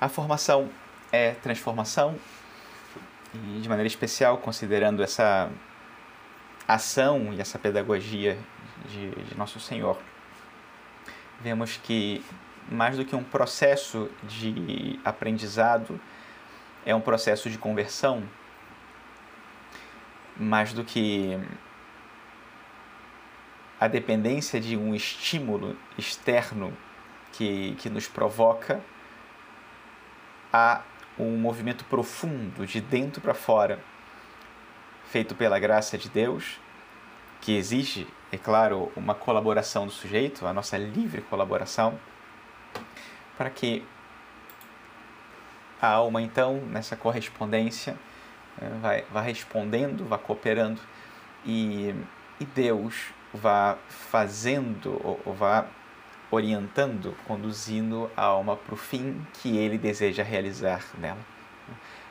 A formação é transformação, e de maneira especial, considerando essa ação e essa pedagogia de, de Nosso Senhor, vemos que mais do que um processo de aprendizado, é um processo de conversão, mais do que a dependência de um estímulo externo que, que nos provoca a um movimento profundo de dentro para fora, feito pela graça de Deus, que exige, é claro, uma colaboração do sujeito, a nossa livre colaboração, para que a alma, então, nessa correspondência, eh, vai, vai respondendo, vai cooperando e, e Deus vá fazendo ou, ou vá orientando, conduzindo a alma para o fim que ele deseja realizar nela.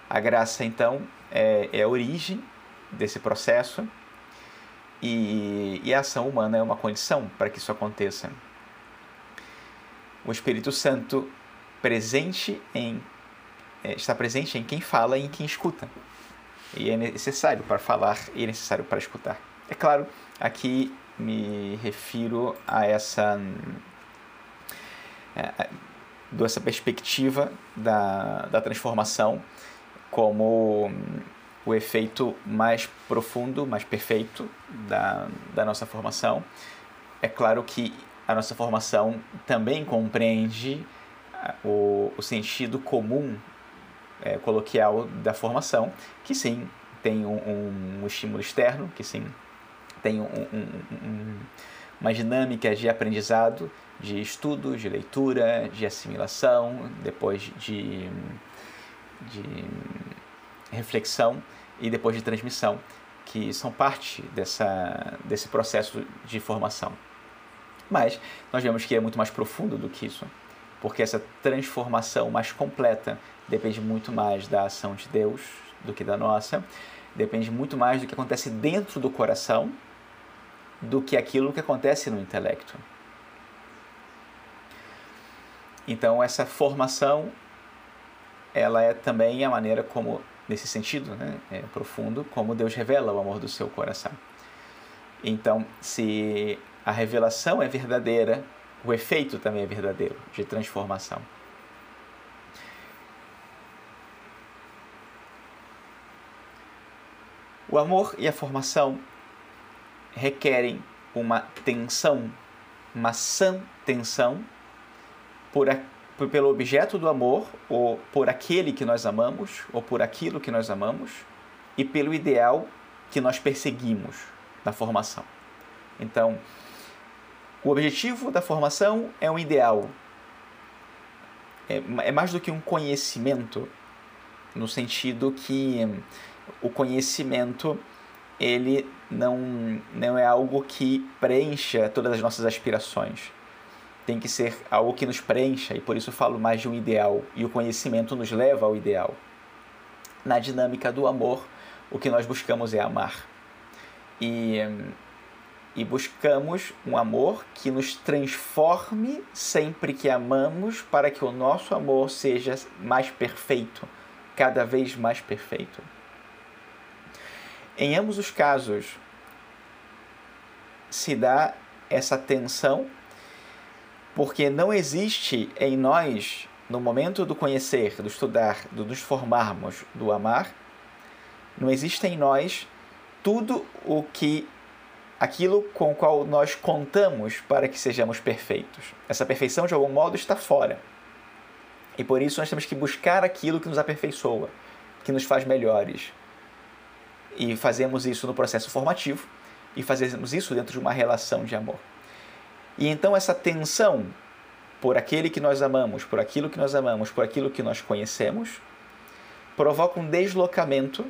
A graça, então, é, é a origem desse processo e, e a ação humana é uma condição para que isso aconteça. O Espírito Santo presente em é, está presente em quem fala e em quem escuta. E é necessário para falar e é necessário para escutar. É claro, aqui me refiro a essa é, dessa perspectiva da, da transformação como o efeito mais profundo, mais perfeito da, da nossa formação. É claro que a nossa formação também compreende o, o sentido comum é, coloquial da formação, que sim tem um, um estímulo externo, que sim tem um, um, uma dinâmica de aprendizado, de estudo, de leitura, de assimilação, depois de, de reflexão e depois de transmissão, que são parte dessa, desse processo de formação. Mas nós vemos que é muito mais profundo do que isso, porque essa transformação mais completa depende muito mais da ação de Deus do que da nossa, depende muito mais do que acontece dentro do coração do que aquilo que acontece no intelecto. Então essa formação ela é também a maneira como nesse sentido, né, é profundo, como Deus revela o amor do seu coração. Então, se a revelação é verdadeira, o efeito também é verdadeiro de transformação. O amor e a formação requerem uma tensão, uma sã tensão por, a, por, pelo objeto do amor, ou por aquele que nós amamos, ou por aquilo que nós amamos, e pelo ideal que nós perseguimos na formação. Então, o objetivo da formação é um ideal. É, é mais do que um conhecimento, no sentido que o conhecimento ele não, não é algo que preencha todas as nossas aspirações. Tem que ser algo que nos preencha, e por isso falo mais de um ideal, e o conhecimento nos leva ao ideal. Na dinâmica do amor, o que nós buscamos é amar. E, e buscamos um amor que nos transforme sempre que amamos, para que o nosso amor seja mais perfeito, cada vez mais perfeito. Em ambos os casos, se dá essa tensão, porque não existe em nós, no momento do conhecer, do estudar, do nos formarmos, do amar, não existe em nós tudo o que aquilo com o qual nós contamos para que sejamos perfeitos. Essa perfeição de algum modo está fora. E por isso nós temos que buscar aquilo que nos aperfeiçoa, que nos faz melhores, e fazemos isso no processo formativo e fazemos isso dentro de uma relação de amor. E então essa tensão por aquele que nós amamos, por aquilo que nós amamos, por aquilo que nós conhecemos, provoca um deslocamento,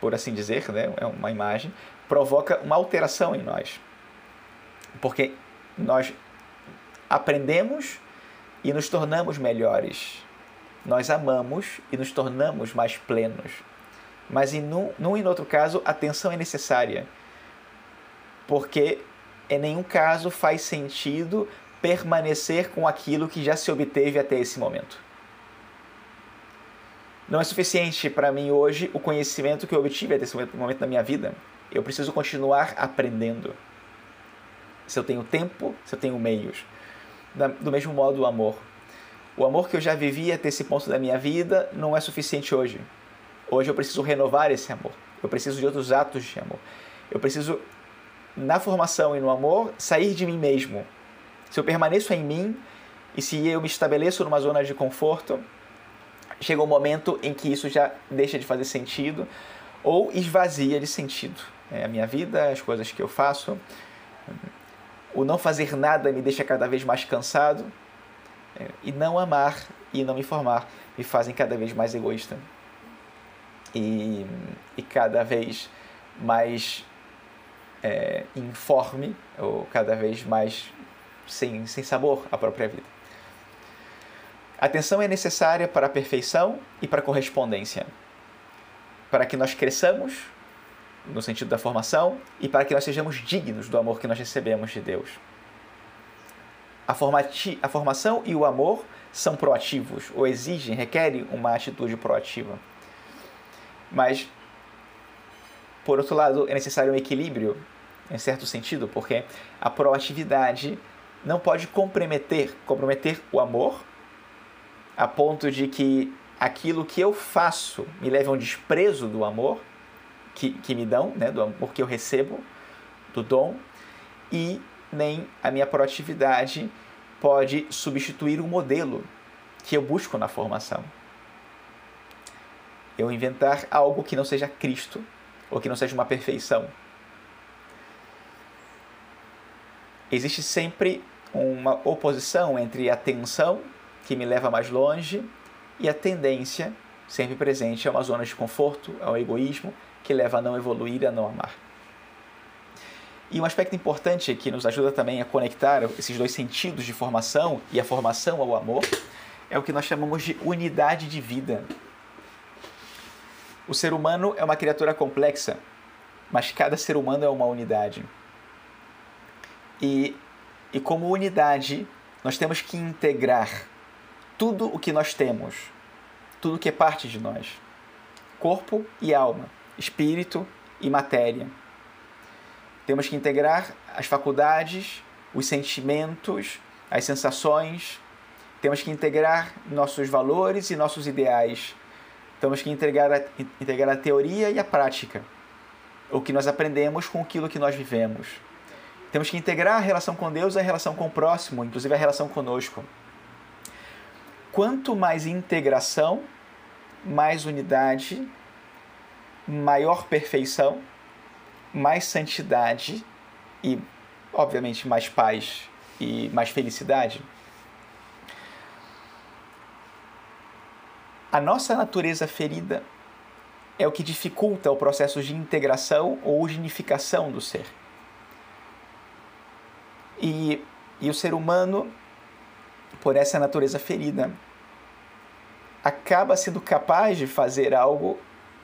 por assim dizer, né? é uma imagem, provoca uma alteração em nós. Porque nós aprendemos e nos tornamos melhores. Nós amamos e nos tornamos mais plenos. Mas em num, num e no outro caso, a tensão é necessária. Porque em nenhum caso faz sentido permanecer com aquilo que já se obteve até esse momento. Não é suficiente para mim hoje o conhecimento que eu obtive até esse momento da minha vida. Eu preciso continuar aprendendo. Se eu tenho tempo, se eu tenho meios. Do mesmo modo, o amor. O amor que eu já vivi até esse ponto da minha vida não é suficiente hoje. Hoje eu preciso renovar esse amor. Eu preciso de outros atos de amor. Eu preciso, na formação e no amor, sair de mim mesmo. Se eu permaneço em mim e se eu me estabeleço numa zona de conforto, chega um momento em que isso já deixa de fazer sentido ou esvazia de sentido. É, a minha vida, as coisas que eu faço, o não fazer nada me deixa cada vez mais cansado é, e não amar e não me formar me fazem cada vez mais egoísta e, e cada vez mais é, informe ou cada vez mais sem, sem sabor à própria vida. Atenção é necessária para a perfeição e para a correspondência, para que nós cresçamos no sentido da formação e para que nós sejamos dignos do amor que nós recebemos de Deus. A, formati a formação e o amor são proativos, ou exigem, requerem uma atitude proativa. Mas, por outro lado, é necessário um equilíbrio, em certo sentido, porque a proatividade não pode comprometer, comprometer o amor a ponto de que aquilo que eu faço me leve a um desprezo do amor que, que me dão, né, do amor que eu recebo, do dom, e nem a minha proatividade pode substituir o modelo que eu busco na formação. Eu inventar algo que não seja Cristo ou que não seja uma perfeição. Existe sempre uma oposição entre a tensão que me leva mais longe e a tendência sempre presente a uma zona de conforto, ao egoísmo, que leva a não evoluir a não amar. E um aspecto importante que nos ajuda também a conectar esses dois sentidos de formação e a formação ao amor é o que nós chamamos de unidade de vida. O ser humano é uma criatura complexa, mas cada ser humano é uma unidade. E, e como unidade, nós temos que integrar tudo o que nós temos, tudo que é parte de nós: corpo e alma, espírito e matéria. Temos que integrar as faculdades, os sentimentos, as sensações. Temos que integrar nossos valores e nossos ideais. Temos que integrar a, integrar a teoria e a prática. O que nós aprendemos com aquilo que nós vivemos. Temos que integrar a relação com Deus e a relação com o próximo, inclusive a relação conosco. Quanto mais integração, mais unidade, maior perfeição, mais santidade e, obviamente, mais paz e mais felicidade. A nossa natureza ferida é o que dificulta o processo de integração ou de unificação do ser. E, e o ser humano por essa natureza ferida, acaba sendo capaz de fazer algo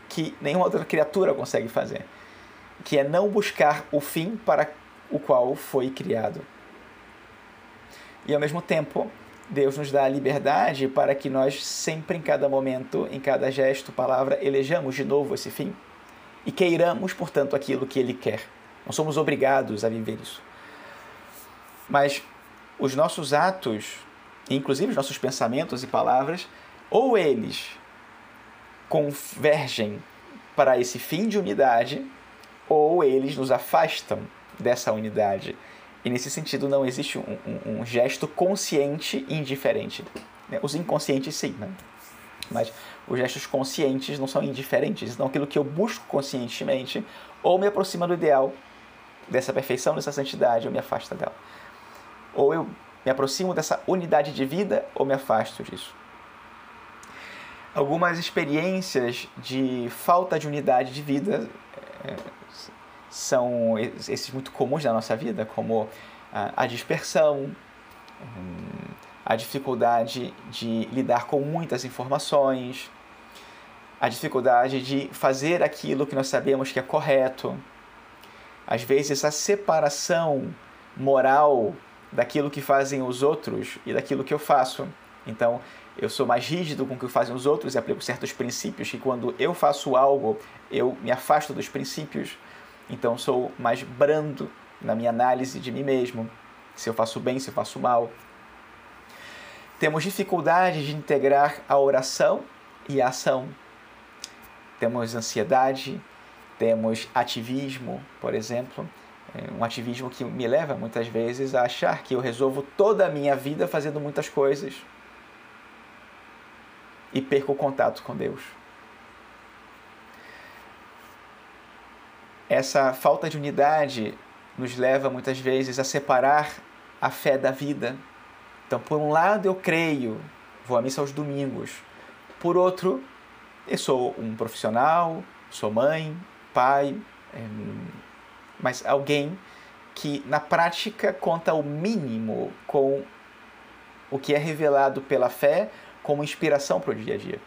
que nenhuma outra criatura consegue fazer, que é não buscar o fim para o qual foi criado. E ao mesmo tempo, Deus nos dá a liberdade para que nós sempre, em cada momento, em cada gesto, palavra, elejamos de novo esse fim e queiramos, portanto, aquilo que Ele quer. Não somos obrigados a viver isso. Mas os nossos atos inclusive os nossos pensamentos e palavras, ou eles convergem para esse fim de unidade, ou eles nos afastam dessa unidade. E nesse sentido não existe um, um, um gesto consciente indiferente. Né? Os inconscientes sim, né? mas os gestos conscientes não são indiferentes. Então aquilo que eu busco conscientemente ou me aproxima do ideal dessa perfeição, dessa santidade, ou me afasta dela. Ou eu me aproximo dessa unidade de vida ou me afasto disso? Algumas experiências de falta de unidade de vida é, são esses muito comuns na nossa vida, como a dispersão, a dificuldade de lidar com muitas informações, a dificuldade de fazer aquilo que nós sabemos que é correto, às vezes a separação moral daquilo que fazem os outros e daquilo que eu faço. Então, eu sou mais rígido com o que fazem os outros e aplico certos princípios que quando eu faço algo, eu me afasto dos princípios. Então, sou mais brando na minha análise de mim mesmo, se eu faço bem, se eu faço mal. Temos dificuldade de integrar a oração e a ação. Temos ansiedade, temos ativismo, por exemplo, é, um ativismo que me leva muitas vezes a achar que eu resolvo toda a minha vida fazendo muitas coisas e perco o contato com Deus. Essa falta de unidade nos leva muitas vezes a separar a fé da vida. Então, por um lado, eu creio, vou à missa aos domingos. Por outro, eu sou um profissional, sou mãe, pai, é, mas alguém que na prática conta o mínimo com o que é revelado pela fé como inspiração para o dia a dia.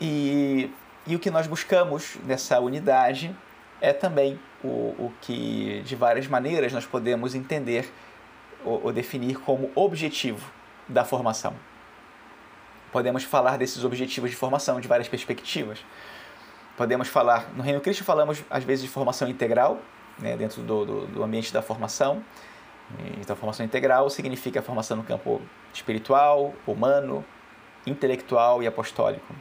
E, e o que nós buscamos nessa unidade é também o, o que, de várias maneiras, nós podemos entender ou, ou definir como objetivo da formação. Podemos falar desses objetivos de formação de várias perspectivas. Podemos falar, no Reino Cristo falamos às vezes de formação integral, né, dentro do, do, do ambiente da formação. Então, formação integral significa formação no campo espiritual, humano, intelectual e apostólico.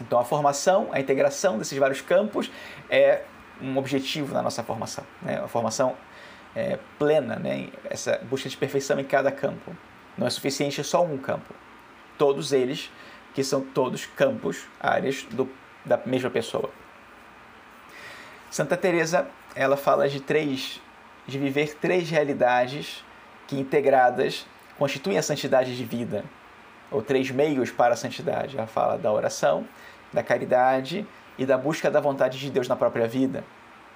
Então, a formação, a integração desses vários campos é um objetivo na nossa formação. Né? A formação é, plena, né? essa busca de perfeição em cada campo. Não é suficiente só um campo. Todos eles, que são todos campos, áreas do, da mesma pessoa. Santa Teresa, ela fala de três, de viver três realidades que integradas constituem a santidade de vida, ou três meios para a santidade. Ela fala da oração, da caridade e da busca da vontade de Deus na própria vida.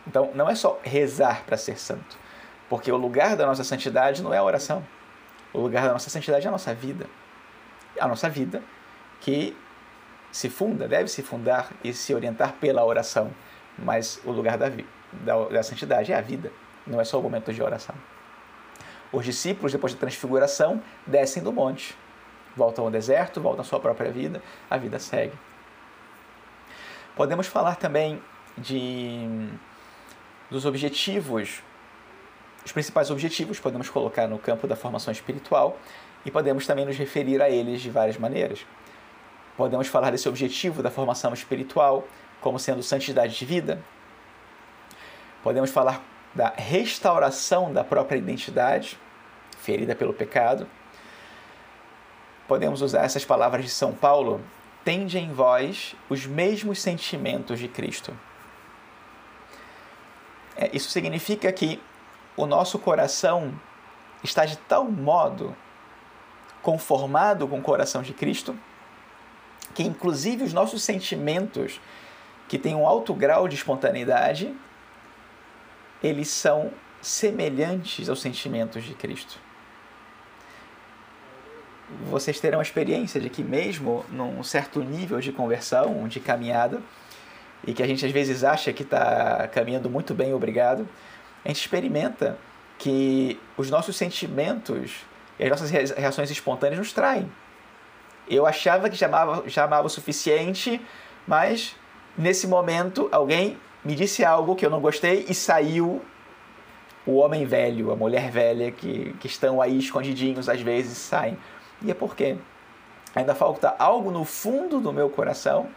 Então, não é só rezar para ser santo, porque o lugar da nossa santidade não é a oração. O lugar da nossa santidade é a nossa vida. A nossa vida que se funda, deve se fundar e se orientar pela oração. Mas o lugar da, da, da santidade é a vida, não é só o momento de oração. Os discípulos, depois da transfiguração, descem do monte, voltam ao deserto, voltam à sua própria vida, a vida segue. Podemos falar também de dos objetivos, os principais objetivos podemos colocar no campo da formação espiritual e podemos também nos referir a eles de várias maneiras. Podemos falar desse objetivo da formação espiritual como sendo santidade de vida. Podemos falar da restauração da própria identidade, ferida pelo pecado. Podemos usar essas palavras de São Paulo tende em vós os mesmos sentimentos de Cristo. É, isso significa que o nosso coração está de tal modo conformado com o coração de Cristo que, inclusive, os nossos sentimentos, que têm um alto grau de espontaneidade, eles são semelhantes aos sentimentos de Cristo vocês terão a experiência de que mesmo num certo nível de conversão, de caminhada, e que a gente às vezes acha que está caminhando muito bem, obrigado, a gente experimenta que os nossos sentimentos e as nossas reações espontâneas nos traem. Eu achava que chamava, chamava o suficiente, mas nesse momento alguém me disse algo que eu não gostei e saiu o homem velho, a mulher velha que, que estão aí escondidinhos às vezes saem. E é porque ainda falta algo no fundo do meu coração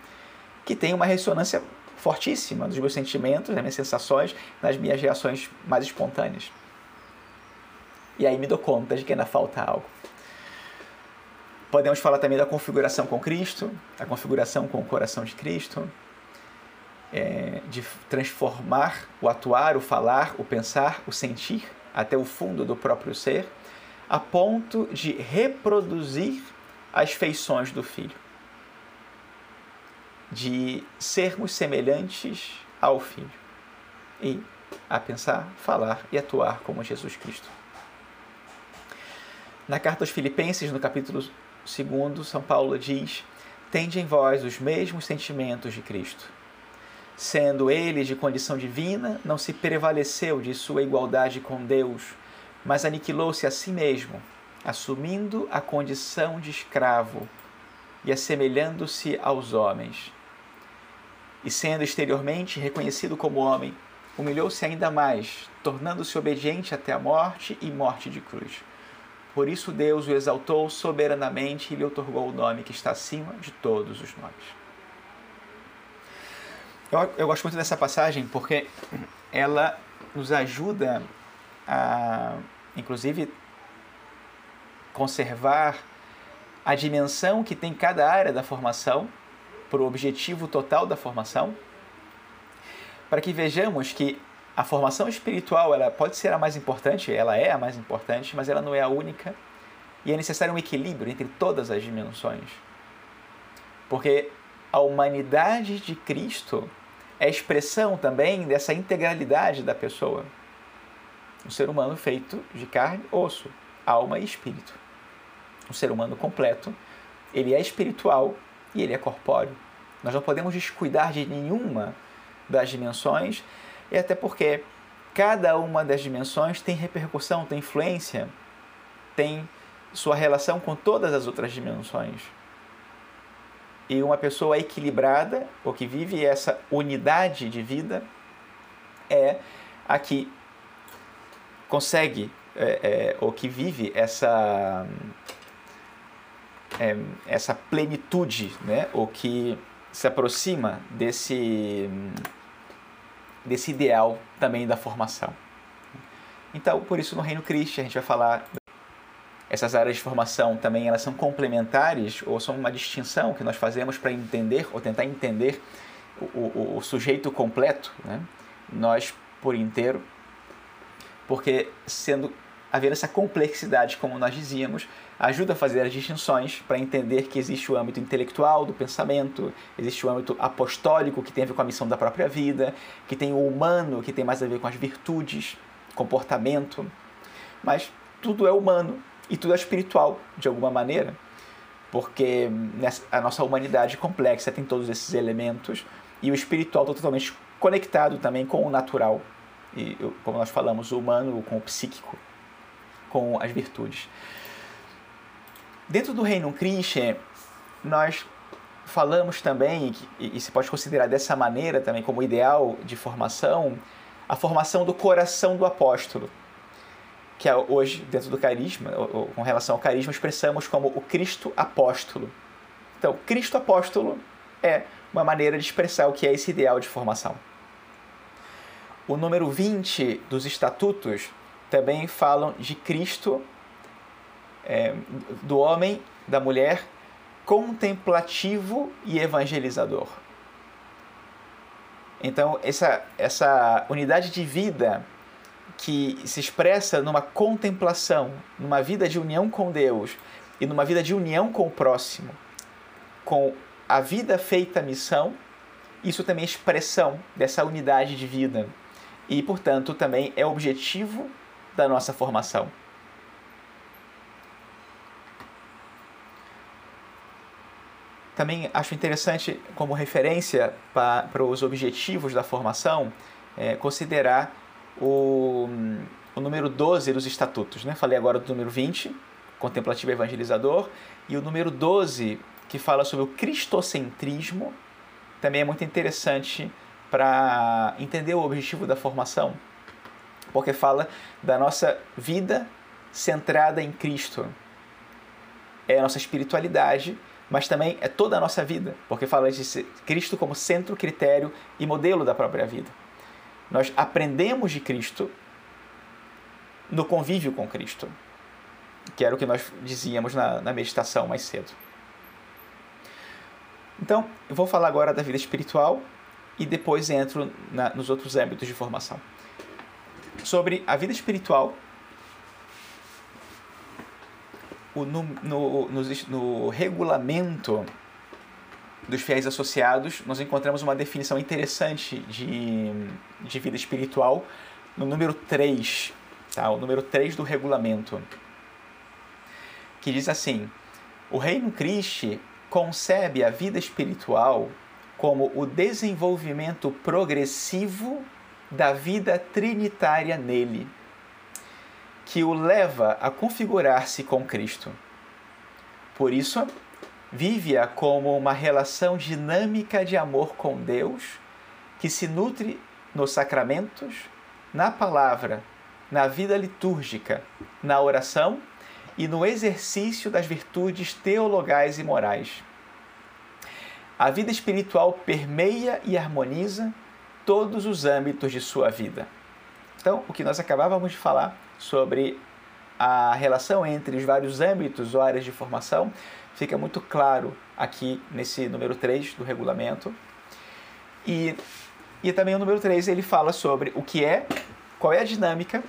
que tem uma ressonância fortíssima dos meus sentimentos, das minhas sensações, das minhas reações mais espontâneas. E aí me dou conta de que ainda falta algo. Podemos falar também da configuração com Cristo, a configuração com o coração de Cristo, é, de transformar o atuar, o falar, o pensar, o sentir até o fundo do próprio ser a ponto de reproduzir as feições do Filho, de sermos semelhantes ao Filho e a pensar, falar e atuar como Jesus Cristo. Na carta aos Filipenses, no capítulo 2, São Paulo diz: Tende em vós os mesmos sentimentos de Cristo. Sendo ele de condição divina, não se prevaleceu de sua igualdade com Deus mas aniquilou-se a si mesmo, assumindo a condição de escravo e assemelhando-se aos homens. E sendo exteriormente reconhecido como homem, humilhou-se ainda mais, tornando-se obediente até a morte e morte de cruz. Por isso Deus o exaltou soberanamente e lhe otorgou o nome que está acima de todos os nomes. Eu, eu gosto muito dessa passagem porque ela nos ajuda a, inclusive, conservar a dimensão que tem cada área da formação, para o objetivo total da formação, para que vejamos que a formação espiritual ela pode ser a mais importante, ela é a mais importante, mas ela não é a única, e é necessário um equilíbrio entre todas as dimensões. Porque a humanidade de Cristo é expressão também dessa integralidade da pessoa. Um ser humano feito de carne, osso, alma e espírito. Um ser humano completo. Ele é espiritual e ele é corpóreo. Nós não podemos descuidar de nenhuma das dimensões, e até porque cada uma das dimensões tem repercussão, tem influência, tem sua relação com todas as outras dimensões. E uma pessoa equilibrada, ou que vive essa unidade de vida, é a que consegue, é, é, ou que vive essa, é, essa plenitude, né? ou que se aproxima desse, desse ideal também da formação. Então, por isso no Reino Cristo a gente vai falar essas áreas de formação também elas são complementares ou são uma distinção que nós fazemos para entender ou tentar entender o, o, o sujeito completo, né? nós por inteiro, porque sendo haver essa complexidade, como nós dizíamos, ajuda a fazer as distinções para entender que existe o âmbito intelectual do pensamento, existe o âmbito apostólico que tem a ver com a missão da própria vida, que tem o humano que tem mais a ver com as virtudes, comportamento, mas tudo é humano e tudo é espiritual, de alguma maneira, porque a nossa humanidade complexa tem todos esses elementos e o espiritual está totalmente conectado também com o natural, e como nós falamos, o humano com o psíquico, com as virtudes. Dentro do Reino Christian, nós falamos também, e se pode considerar dessa maneira também como ideal de formação, a formação do coração do apóstolo que é hoje, dentro do carisma, com relação ao carisma, expressamos como o Cristo apóstolo. Então, Cristo apóstolo é uma maneira de expressar o que é esse ideal de formação. O número 20 dos estatutos também falam de Cristo, é, do homem, da mulher, contemplativo e evangelizador. Então, essa, essa unidade de vida que se expressa numa contemplação, numa vida de união com Deus e numa vida de união com o próximo, com a vida feita missão, isso também é expressão dessa unidade de vida e, portanto, também é objetivo da nossa formação. Também acho interessante, como referência para, os objetivos da formação, é, considerar o, o número 12 dos estatutos. Né? Falei agora do número 20, contemplativo evangelizador, e o número 12, que fala sobre o cristocentrismo, também é muito interessante para entender o objetivo da formação, porque fala da nossa vida centrada em Cristo. É a nossa espiritualidade, mas também é toda a nossa vida, porque fala de Cristo como centro, critério e modelo da própria vida. Nós aprendemos de Cristo no convívio com Cristo, que era o que nós dizíamos na, na meditação mais cedo. Então, eu vou falar agora da vida espiritual e depois entro na, nos outros âmbitos de formação. Sobre a vida espiritual, o, no, no, no, no regulamento dos fiéis associados, nós encontramos uma definição interessante de, de vida espiritual no número 3, tá? o número 3 do regulamento, que diz assim: O Reino Cristo concebe a vida espiritual como o desenvolvimento progressivo da vida trinitária nele. que o leva a configurar-se com Cristo. Por isso, vive-a como uma relação dinâmica de amor com Deus que se nutre nos sacramentos, na palavra, na vida litúrgica, na oração e no exercício das virtudes teologais e morais. A vida espiritual permeia e harmoniza todos os âmbitos de sua vida. Então, o que nós acabávamos de falar sobre a relação entre os vários âmbitos ou áreas de formação fica muito claro aqui nesse número 3 do regulamento. E, e também o número 3 ele fala sobre o que é, qual é a dinâmica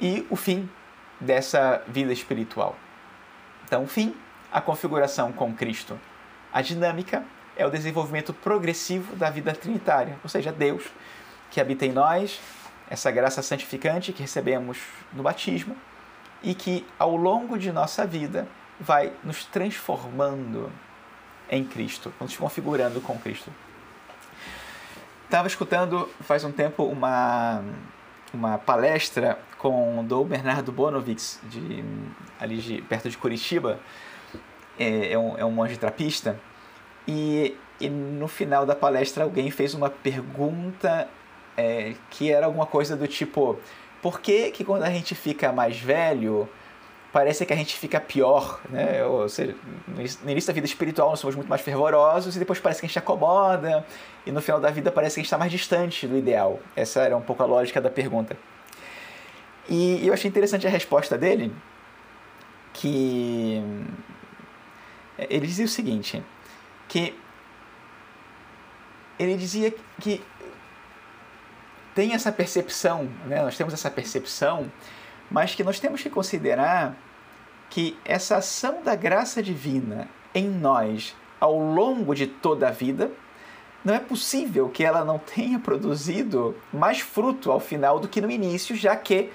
e o fim dessa vida espiritual. Então, o fim, a configuração com Cristo. A dinâmica é o desenvolvimento progressivo da vida trinitária, ou seja, Deus que habita em nós, essa graça santificante que recebemos no batismo e que ao longo de nossa vida vai nos transformando em Cristo, nos configurando com Cristo. Estava escutando faz um tempo uma, uma palestra com o Dom Bernardo Bonovics, de, ali de, perto de Curitiba, é, é, um, é um monge trapista, e, e no final da palestra alguém fez uma pergunta é, que era alguma coisa do tipo: por que, que quando a gente fica mais velho parece que a gente fica pior, né? Ou seja, no início da vida espiritual nós somos muito mais fervorosos e depois parece que a gente acomoda e no final da vida parece que a gente está mais distante do ideal. Essa era um pouco a lógica da pergunta. E eu achei interessante a resposta dele, que ele dizia o seguinte, que ele dizia que tem essa percepção, né? nós temos essa percepção, mas que nós temos que considerar que essa ação da graça divina em nós ao longo de toda a vida, não é possível que ela não tenha produzido mais fruto ao final do que no início, já que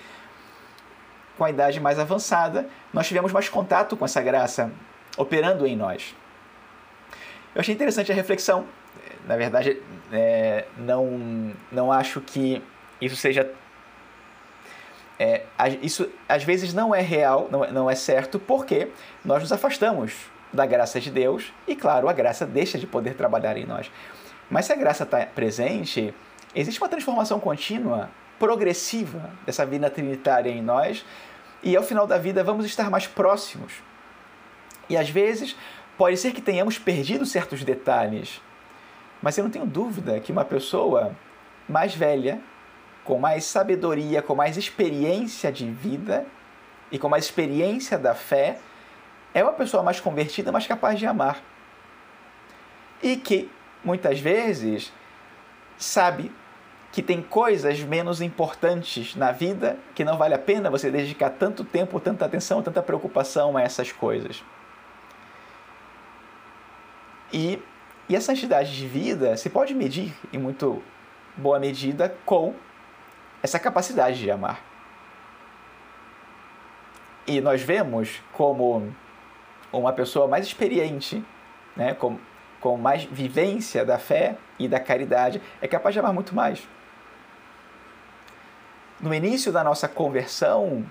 com a idade mais avançada nós tivemos mais contato com essa graça operando em nós. Eu achei interessante a reflexão na verdade, é, não, não acho que isso seja. É, isso às vezes não é real, não, não é certo, porque nós nos afastamos da graça de Deus e, claro, a graça deixa de poder trabalhar em nós. Mas se a graça está presente, existe uma transformação contínua, progressiva dessa vida trinitária em nós e ao final da vida vamos estar mais próximos. E às vezes pode ser que tenhamos perdido certos detalhes mas eu não tenho dúvida que uma pessoa mais velha, com mais sabedoria, com mais experiência de vida e com mais experiência da fé, é uma pessoa mais convertida, mais capaz de amar. E que, muitas vezes, sabe que tem coisas menos importantes na vida que não vale a pena você dedicar tanto tempo, tanta atenção, tanta preocupação a essas coisas. E e a santidade de vida se pode medir, em muito boa medida, com essa capacidade de amar. E nós vemos como uma pessoa mais experiente, né, com, com mais vivência da fé e da caridade, é capaz de amar muito mais. No início da nossa conversão,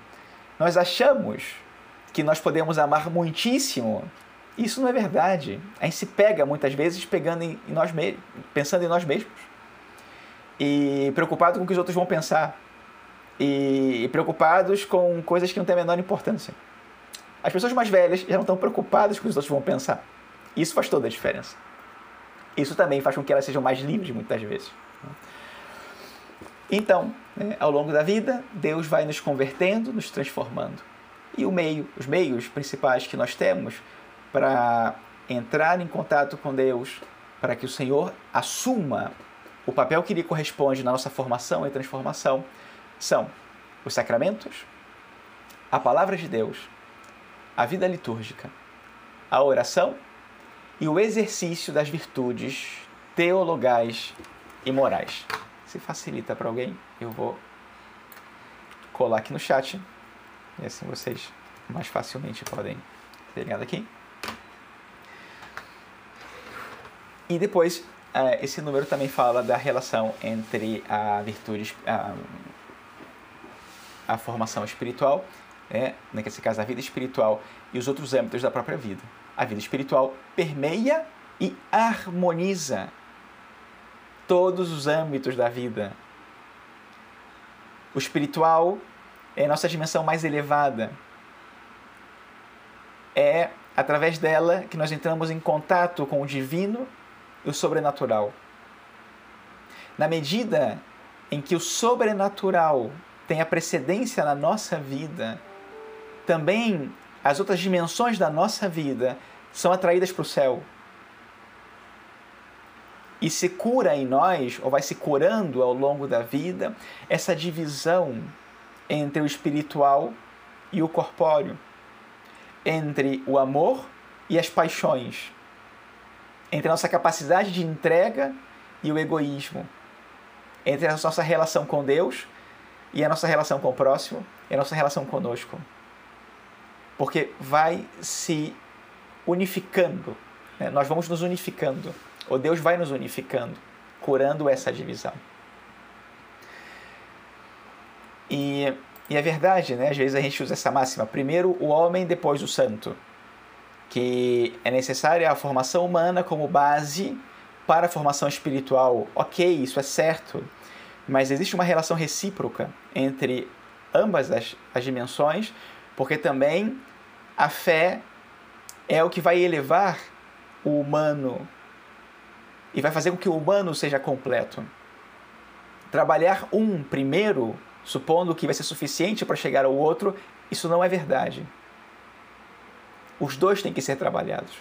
nós achamos que nós podemos amar muitíssimo isso não é verdade. A gente se pega muitas vezes pegando em, nós mesmos, pensando em nós mesmos. E preocupado com o que os outros vão pensar. E, e preocupados com coisas que não têm a menor importância. As pessoas mais velhas já não estão preocupadas com o que os outros vão pensar. Isso faz toda a diferença. Isso também faz com que elas sejam mais livres muitas vezes. Então, né, ao longo da vida, Deus vai nos convertendo, nos transformando. E o meio, os meios principais que nós temos para entrar em contato com Deus, para que o Senhor assuma o papel que lhe corresponde na nossa formação e transformação, são os sacramentos, a palavra de Deus, a vida litúrgica, a oração e o exercício das virtudes teologais e morais. Se facilita para alguém, eu vou colar aqui no chat e assim vocês mais facilmente podem pegar daqui. E depois, uh, esse número também fala da relação entre a virtude, a, a formação espiritual né, nesse caso a vida espiritual e os outros âmbitos da própria vida. A vida espiritual permeia e harmoniza todos os âmbitos da vida. O espiritual é a nossa dimensão mais elevada. É através dela que nós entramos em contato com o divino e o sobrenatural. Na medida em que o sobrenatural tem a precedência na nossa vida, também as outras dimensões da nossa vida são atraídas para o céu. E se cura em nós, ou vai se curando ao longo da vida, essa divisão entre o espiritual e o corpóreo, entre o amor e as paixões, entre a nossa capacidade de entrega e o egoísmo, entre a nossa relação com Deus e a nossa relação com o próximo e a nossa relação conosco. Porque vai se unificando, né? nós vamos nos unificando, ou Deus vai nos unificando, curando essa divisão. E, e é verdade, né? às vezes a gente usa essa máxima: primeiro o homem, depois o santo. Que é necessária a formação humana como base para a formação espiritual. Ok, isso é certo, mas existe uma relação recíproca entre ambas as, as dimensões, porque também a fé é o que vai elevar o humano e vai fazer com que o humano seja completo. Trabalhar um primeiro, supondo que vai ser suficiente para chegar ao outro, isso não é verdade. Os dois têm que ser trabalhados.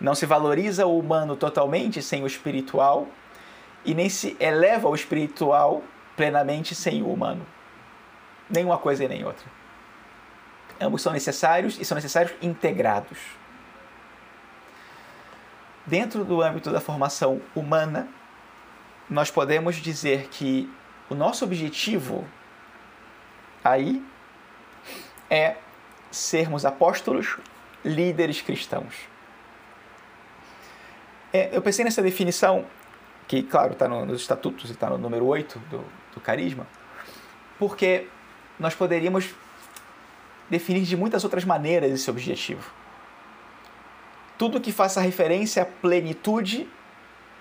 Não se valoriza o humano totalmente sem o espiritual e nem se eleva o espiritual plenamente sem o humano. Nem uma coisa e nem outra. Ambos são necessários e são necessários integrados. Dentro do âmbito da formação humana, nós podemos dizer que o nosso objetivo aí é sermos apóstolos, líderes cristãos. É, eu pensei nessa definição, que, claro, está no, nos estatutos e está no número 8 do, do carisma, porque nós poderíamos definir de muitas outras maneiras esse objetivo. Tudo que faça referência à plenitude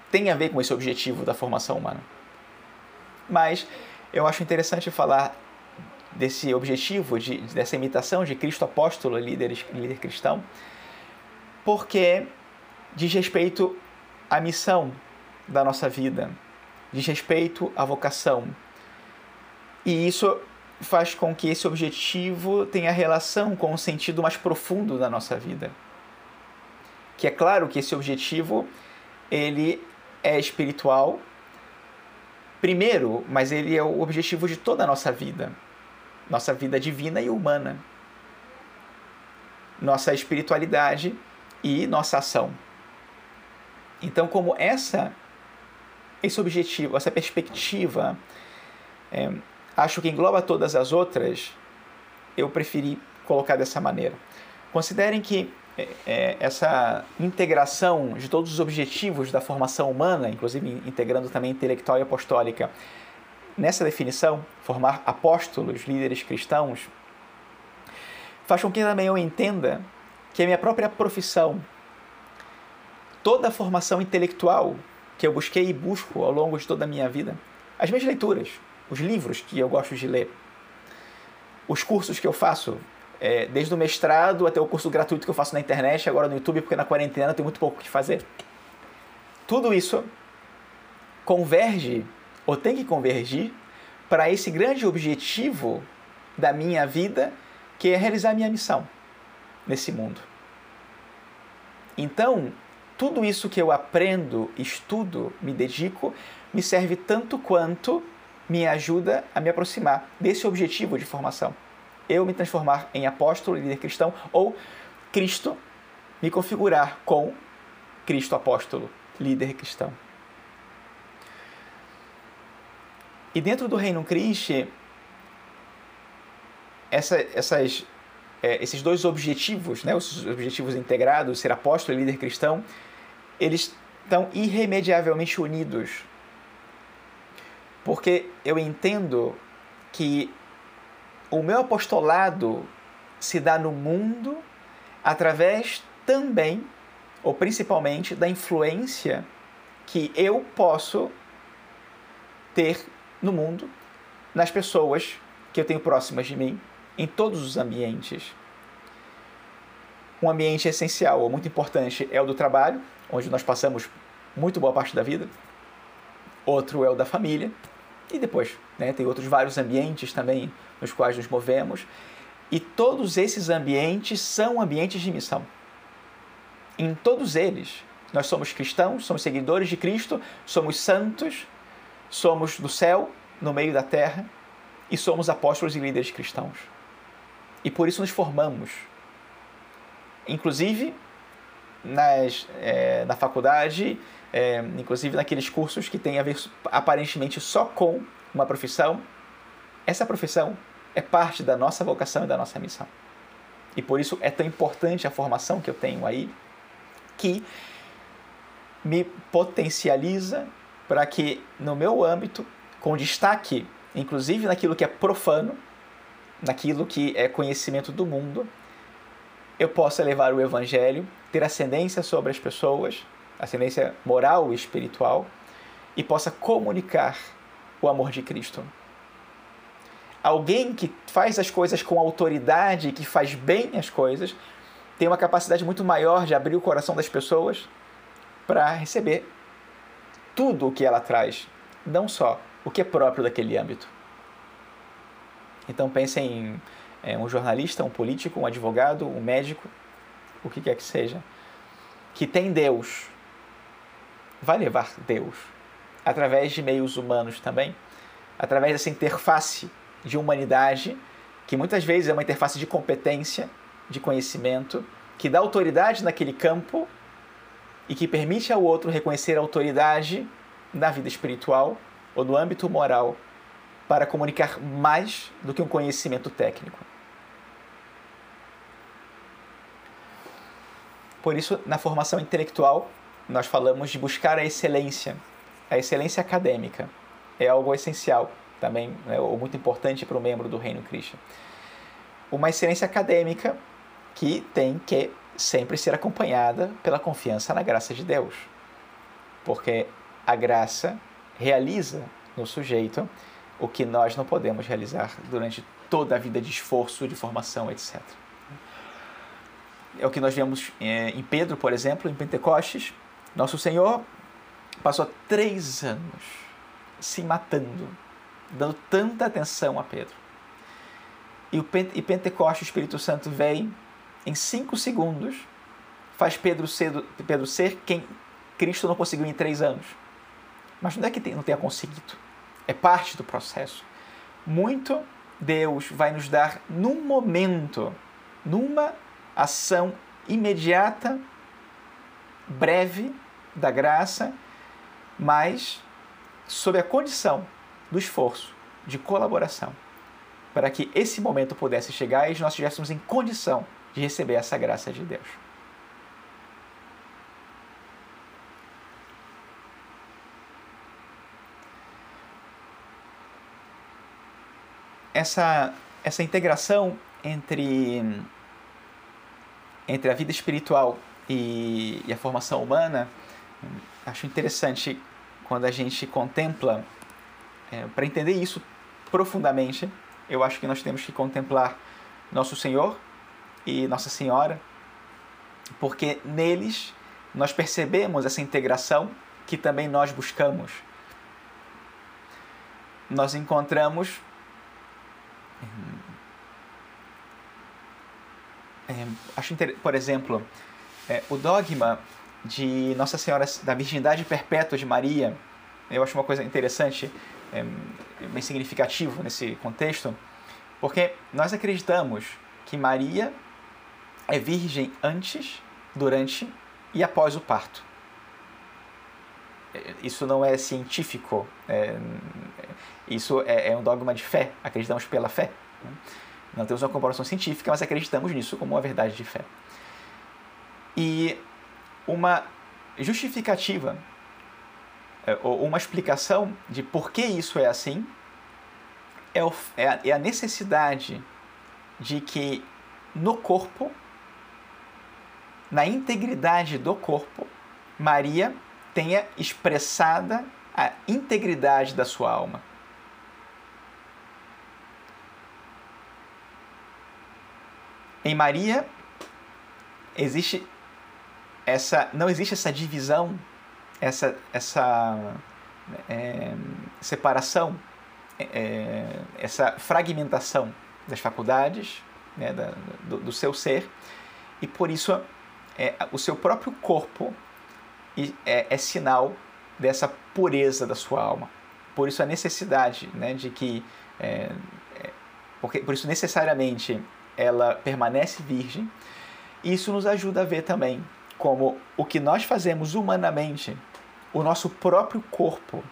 tem a ver com esse objetivo da formação humana. Mas eu acho interessante falar desse objetivo, de, dessa imitação de Cristo apóstolo, líder, líder cristão, porque diz respeito à missão da nossa vida, diz respeito à vocação. E isso faz com que esse objetivo tenha relação com o sentido mais profundo da nossa vida. Que é claro que esse objetivo ele é espiritual primeiro, mas ele é o objetivo de toda a nossa vida. Nossa vida divina e humana. Nossa espiritualidade e nossa ação. Então, como essa esse objetivo, essa perspectiva é, acho que engloba todas as outras, eu preferi colocar dessa maneira. Considerem que é, é, essa integração de todos os objetivos da formação humana, inclusive integrando também intelectual e apostólica, nessa definição, formar apóstolos, líderes cristãos, faz com que também eu entenda que a minha própria profissão, toda a formação intelectual que eu busquei e busco ao longo de toda a minha vida, as minhas leituras, os livros que eu gosto de ler, os cursos que eu faço, é, desde o mestrado até o curso gratuito que eu faço na internet, agora no YouTube, porque na quarentena eu tenho muito pouco o que fazer. Tudo isso converge, ou tem que convergir, para esse grande objetivo da minha vida, que é realizar a minha missão nesse mundo. Então, tudo isso que eu aprendo, estudo, me dedico, me serve tanto quanto me ajuda a me aproximar desse objetivo de formação. Eu me transformar em apóstolo, líder cristão, ou Cristo me configurar com Cristo apóstolo, líder cristão. E dentro do reino Cristo, essa, essas, é, esses dois objetivos, né, os objetivos integrados, ser apóstolo e líder cristão, eles estão irremediavelmente unidos. Porque eu entendo que o meu apostolado se dá no mundo através também, ou principalmente, da influência que eu posso ter no mundo, nas pessoas que eu tenho próximas de mim, em todos os ambientes. Um ambiente essencial ou muito importante é o do trabalho, onde nós passamos muito boa parte da vida. Outro é o da família. E depois, né, tem outros vários ambientes também nos quais nos movemos. E todos esses ambientes são ambientes de missão. Em todos eles, nós somos cristãos, somos seguidores de Cristo, somos santos, somos do céu, no meio da terra, e somos apóstolos e líderes cristãos. E por isso nos formamos. Inclusive, nas, é, na faculdade, é, inclusive naqueles cursos que têm a ver aparentemente só com uma profissão, essa profissão é parte da nossa vocação e da nossa missão. E por isso é tão importante a formação que eu tenho aí, que me potencializa para que no meu âmbito, com destaque inclusive naquilo que é profano, naquilo que é conhecimento do mundo, eu possa levar o evangelho, ter ascendência sobre as pessoas, ascendência moral e espiritual, e possa comunicar o amor de Cristo. Alguém que faz as coisas com autoridade, que faz bem as coisas, tem uma capacidade muito maior de abrir o coração das pessoas para receber tudo o que ela traz, não só o que é próprio daquele âmbito. Então pensem em é, um jornalista, um político, um advogado, um médico, o que quer que seja, que tem Deus, vai levar Deus através de meios humanos também, através dessa interface de humanidade, que muitas vezes é uma interface de competência, de conhecimento, que dá autoridade naquele campo e que permite ao outro reconhecer a autoridade na vida espiritual ou no âmbito moral para comunicar mais do que um conhecimento técnico. Por isso, na formação intelectual, nós falamos de buscar a excelência, a excelência acadêmica. É algo essencial também, né, ou muito importante para o membro do Reino Cristo. Uma excelência acadêmica que tem que sempre ser acompanhada pela confiança na graça de Deus. Porque a graça realiza no sujeito o que nós não podemos realizar durante toda a vida de esforço, de formação, etc. É o que nós vemos é, em Pedro, por exemplo, em Pentecostes. Nosso Senhor passou três anos se matando, dando tanta atenção a Pedro. E, o Pentecostes, o Espírito Santo vem em cinco segundos, faz Pedro ser, Pedro ser quem Cristo não conseguiu em três anos. Mas não é que não tenha conseguido. É parte do processo. Muito Deus vai nos dar num momento, numa ação imediata, breve da graça, mas sob a condição do esforço, de colaboração, para que esse momento pudesse chegar e nós estivéssemos em condição de receber essa graça de Deus. essa, essa integração entre, entre a vida espiritual e, e a formação humana, acho interessante quando a gente contempla, é, para entender isso profundamente, eu acho que nós temos que contemplar Nosso Senhor e Nossa Senhora, porque neles nós percebemos essa integração que também nós buscamos. Nós encontramos é, acho por exemplo, é, o dogma de Nossa Senhora da Virgindade Perpétua de Maria, eu acho uma coisa interessante, é, bem significativo nesse contexto, porque nós acreditamos que Maria é virgem antes, durante e após o parto. É, isso não é científico, é, isso é, é um dogma de fé, acreditamos pela fé. Né? Não temos uma comprovação científica, mas acreditamos nisso como uma verdade de fé. E uma justificativa é, ou uma explicação de por que isso é assim é, é, é a necessidade de que no corpo, na integridade do corpo, Maria tenha expressada a integridade da sua alma. Em Maria existe essa não existe essa divisão, essa essa é, separação, é, essa fragmentação das faculdades, né, da, do, do, seu ser, e por isso é, o seu próprio corpo é, é, sinal dessa pureza da sua alma. Por isso a necessidade né, de que, é, é, porque, por isso necessariamente ela permanece virgem, isso nos ajuda a ver também como o que nós fazemos humanamente, o nosso próprio corpo,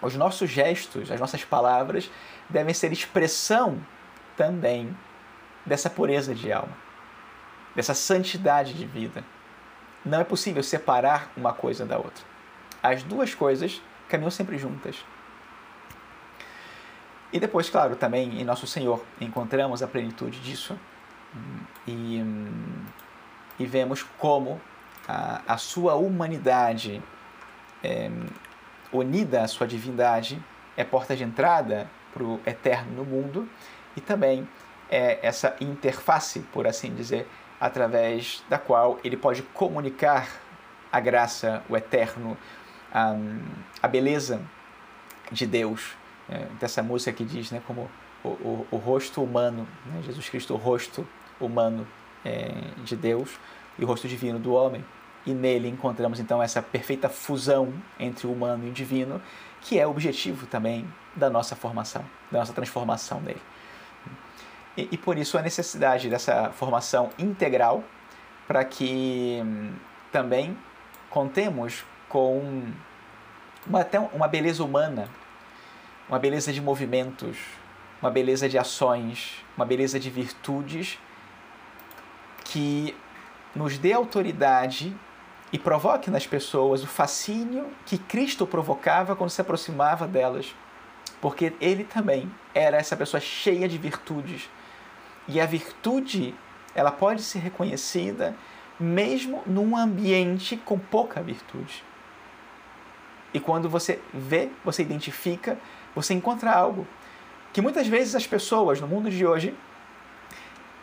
os nossos gestos, as nossas palavras devem ser expressão também dessa pureza de alma, dessa santidade de vida. Não é possível separar uma coisa da outra. As duas coisas caminham sempre juntas. E depois, claro, também em Nosso Senhor encontramos a plenitude disso e, e vemos como a, a sua humanidade é, unida à sua divindade é porta de entrada para o eterno no mundo e também é essa interface, por assim dizer, através da qual ele pode comunicar a graça, o eterno, a, a beleza de Deus. É, dessa música que diz né, como o, o, o rosto humano, né, Jesus Cristo, o rosto humano é, de Deus e o rosto divino do homem. E nele encontramos então essa perfeita fusão entre o humano e o divino, que é o objetivo também da nossa formação, da nossa transformação dele. E, e por isso a necessidade dessa formação integral, para que hum, também contemos com uma, até uma beleza humana, uma beleza de movimentos, uma beleza de ações, uma beleza de virtudes que nos dê autoridade e provoque nas pessoas o fascínio que Cristo provocava quando se aproximava delas. Porque ele também era essa pessoa cheia de virtudes. E a virtude, ela pode ser reconhecida mesmo num ambiente com pouca virtude. E quando você vê, você identifica, você encontra algo que muitas vezes as pessoas no mundo de hoje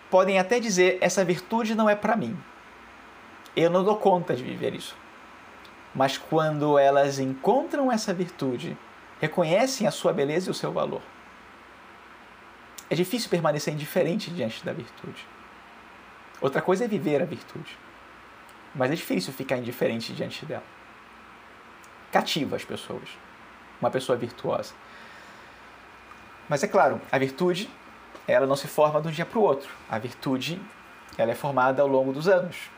podem até dizer: essa virtude não é para mim. Eu não dou conta de viver isso. Mas quando elas encontram essa virtude, reconhecem a sua beleza e o seu valor. É difícil permanecer indiferente diante da virtude. Outra coisa é viver a virtude. Mas é difícil ficar indiferente diante dela. Cativa as pessoas. Uma pessoa virtuosa. Mas é claro, a virtude, ela não se forma de um dia para o outro. A virtude, ela é formada ao longo dos anos.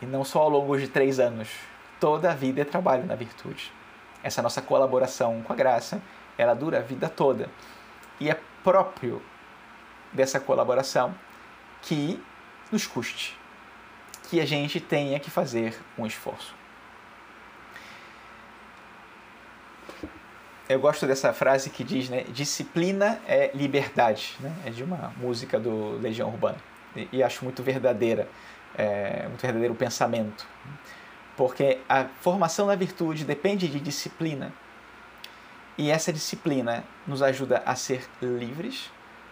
E não só ao longo de três anos. Toda a vida é trabalho na virtude. Essa nossa colaboração com a graça, ela dura a vida toda. E é próprio dessa colaboração que nos custe, que a gente tenha que fazer um esforço. Eu gosto dessa frase que diz, né, disciplina é liberdade, né? É de uma música do Legião Urbana e, e acho muito verdadeira é, muito verdadeiro pensamento. Porque a formação da virtude depende de disciplina. E essa disciplina nos ajuda a ser livres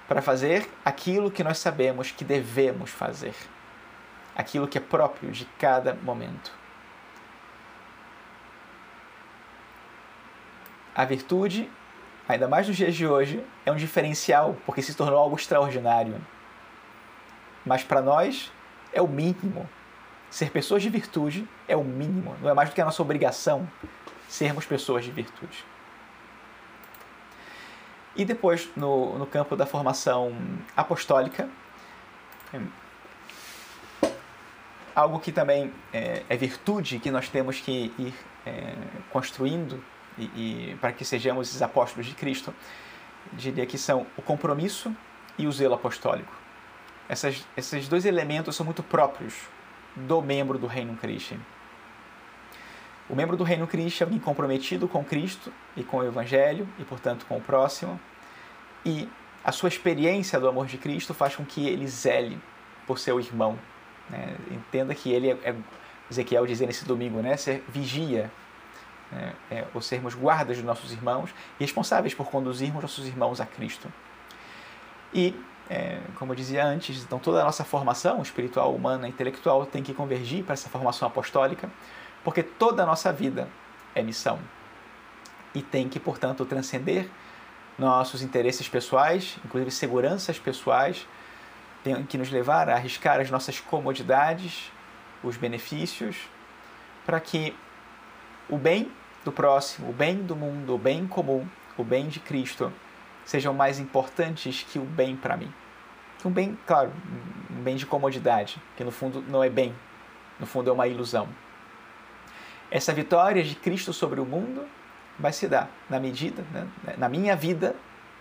para fazer aquilo que nós sabemos que devemos fazer. Aquilo que é próprio de cada momento. A virtude, ainda mais nos dias de hoje, é um diferencial porque se tornou algo extraordinário. Mas para nós, é o mínimo. Ser pessoas de virtude é o mínimo, não é mais do que a nossa obrigação sermos pessoas de virtude. E depois, no, no campo da formação apostólica, algo que também é, é, virtude que nós temos que ir é, construindo e, e, para que sejamos os apóstolos de Cristo, diria que são o compromisso e o zelo apostólico. Essas, esses dois elementos são muito próprios do membro do Reino Christian. O membro do Reino Christian é alguém comprometido com Cristo e com o Evangelho e, portanto, com o próximo. e a sua experiência do amor de Cristo faz com que ele zele por seu irmão. Né? Entenda que ele é, é Ezequiel dizia nesse domingo, né? Ser vigia, né? é, ou sermos guardas dos nossos irmãos e responsáveis por conduzirmos nossos irmãos a Cristo. E, é, como eu dizia antes, então toda a nossa formação espiritual, humana, intelectual tem que convergir para essa formação apostólica, porque toda a nossa vida é missão e tem que, portanto, transcender nossos interesses pessoais, inclusive seguranças pessoais, tem que nos levar a arriscar as nossas comodidades, os benefícios, para que o bem do próximo, o bem do mundo, o bem comum, o bem de Cristo sejam mais importantes que o bem para mim. Um bem, claro, um bem de comodidade, que no fundo não é bem, no fundo é uma ilusão. Essa vitória de Cristo sobre o mundo vai se dar na medida, né, na minha vida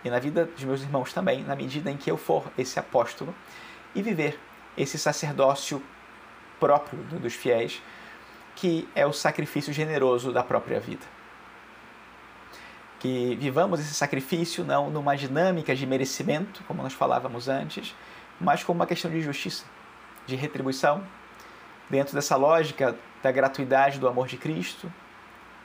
e na vida dos meus irmãos também, na medida em que eu for esse apóstolo e viver esse sacerdócio próprio dos fiéis, que é o sacrifício generoso da própria vida. Que vivamos esse sacrifício não numa dinâmica de merecimento, como nós falávamos antes, mas como uma questão de justiça, de retribuição, dentro dessa lógica da gratuidade do amor de Cristo,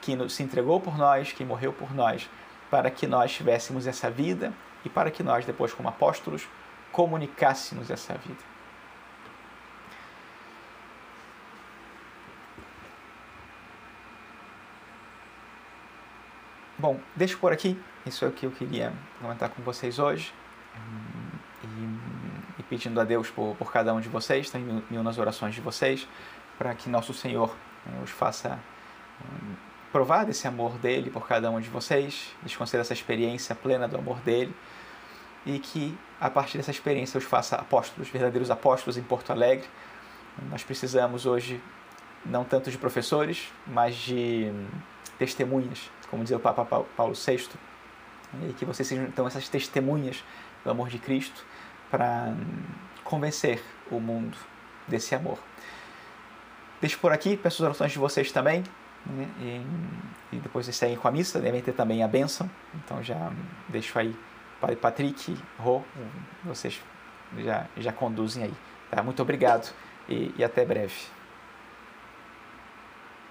que se entregou por nós, que morreu por nós, para que nós tivéssemos essa vida e para que nós, depois, como apóstolos, comunicássemos essa vida. Bom, deixo por aqui. Isso é o que eu queria comentar com vocês hoje. E, e pedindo a Deus por, por cada um de vocês, também nas orações de vocês, para que nosso Senhor né, os faça provar desse amor dele por cada um de vocês, lhes conceda essa experiência plena do amor dele e que a partir dessa experiência os faça apóstolos, verdadeiros apóstolos em Porto Alegre. Nós precisamos hoje não tanto de professores, mas de testemunhas, como dizia o Papa Paulo VI, e que vocês sejam então essas testemunhas do amor de Cristo para convencer o mundo desse amor. Deixo por aqui, peço as orações de vocês também. Né? E, e, depois vocês seguem com a missa, devem ter também a bênção. Então já deixo aí Padre Patrick, Rô, vocês já, já conduzem aí. Tá? Muito obrigado e, e até breve.